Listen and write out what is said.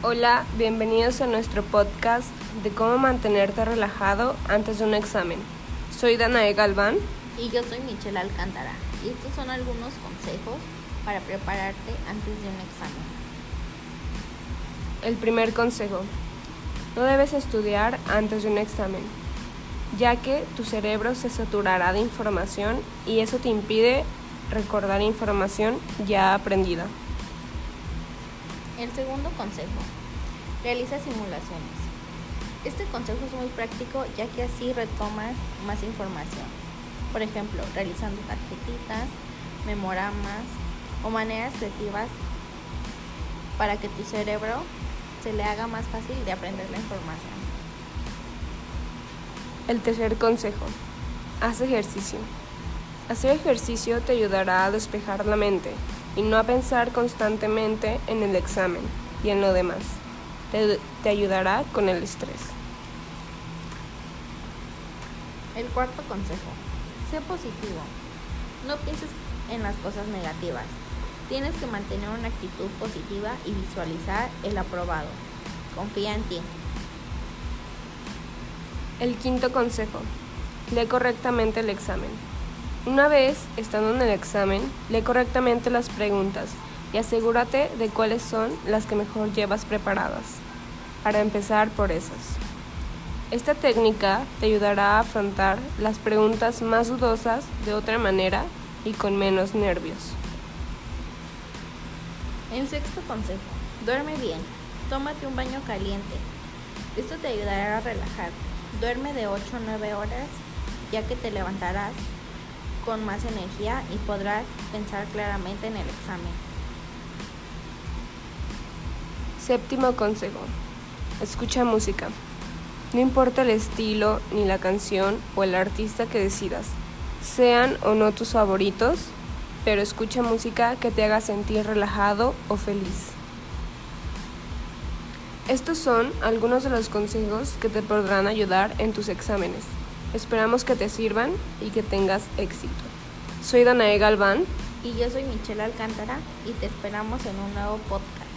Hola, bienvenidos a nuestro podcast de cómo mantenerte relajado antes de un examen. Soy Danae Galván. Y yo soy Michelle Alcántara. Y estos son algunos consejos para prepararte antes de un examen. El primer consejo. No debes estudiar antes de un examen, ya que tu cerebro se saturará de información y eso te impide recordar información ya aprendida. El segundo consejo, realiza simulaciones. Este consejo es muy práctico ya que así retomas más información. Por ejemplo, realizando tarjetitas, memoramas o maneras creativas para que tu cerebro se le haga más fácil de aprender la información. El tercer consejo, haz ejercicio. Hacer ejercicio te ayudará a despejar la mente y no a pensar constantemente en el examen y en lo demás. Te, te, ayudará con el estrés. El cuarto consejo. Sé positivo. No pienses en las cosas negativas. Tienes que mantener una actitud positiva y visualizar el aprobado. Confía en ti. El quinto consejo. Lee correctamente el examen. Una vez estando en el examen, lee correctamente las preguntas y asegúrate de cuáles son las que mejor llevas preparadas, para empezar por esas. Esta técnica te ayudará a afrontar las preguntas más dudosas de otra manera y con menos nervios. El sexto consejo, duerme bien, tómate un baño caliente. Esto te ayudará a relajar. Duerme de 8 a 9 horas ya que te levantarás con más energía y podrás pensar claramente en el examen. Séptimo consejo. Escucha música. No importa el estilo, ni la canción o el artista que decidas, sean o no tus favoritos, pero escucha música que te haga sentir relajado o feliz. Estos son algunos de los consejos que te podrán ayudar en tus exámenes. Esperamos que te sirvan y que tengas éxito. Soy Danae Galván. Y yo soy Michelle Alcántara y te esperamos en un nuevo podcast.